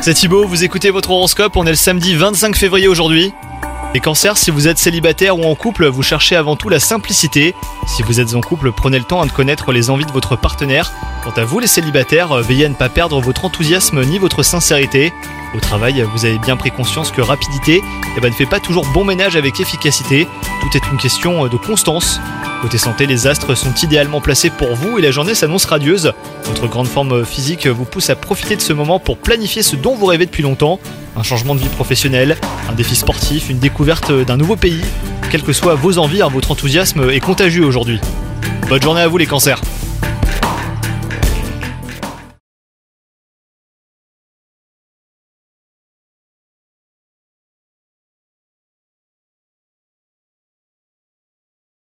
C'est Thibaut, vous écoutez votre horoscope, on est le samedi 25 février aujourd'hui. Les cancers, si vous êtes célibataire ou en couple, vous cherchez avant tout la simplicité. Si vous êtes en couple, prenez le temps de connaître les envies de votre partenaire. Quant à vous les célibataires, veillez à ne pas perdre votre enthousiasme ni votre sincérité. Au travail, vous avez bien pris conscience que rapidité eh ben, ne fait pas toujours bon ménage avec efficacité. Tout est une question de constance. Côté santé, les astres sont idéalement placés pour vous et la journée s'annonce radieuse. Votre grande forme physique vous pousse à profiter de ce moment pour planifier ce dont vous rêvez depuis longtemps. Un changement de vie professionnelle, un défi sportif, une découverte d'un nouveau pays. Quelles que soient vos envies, hein, votre enthousiasme est contagieux aujourd'hui. Bonne journée à vous les cancers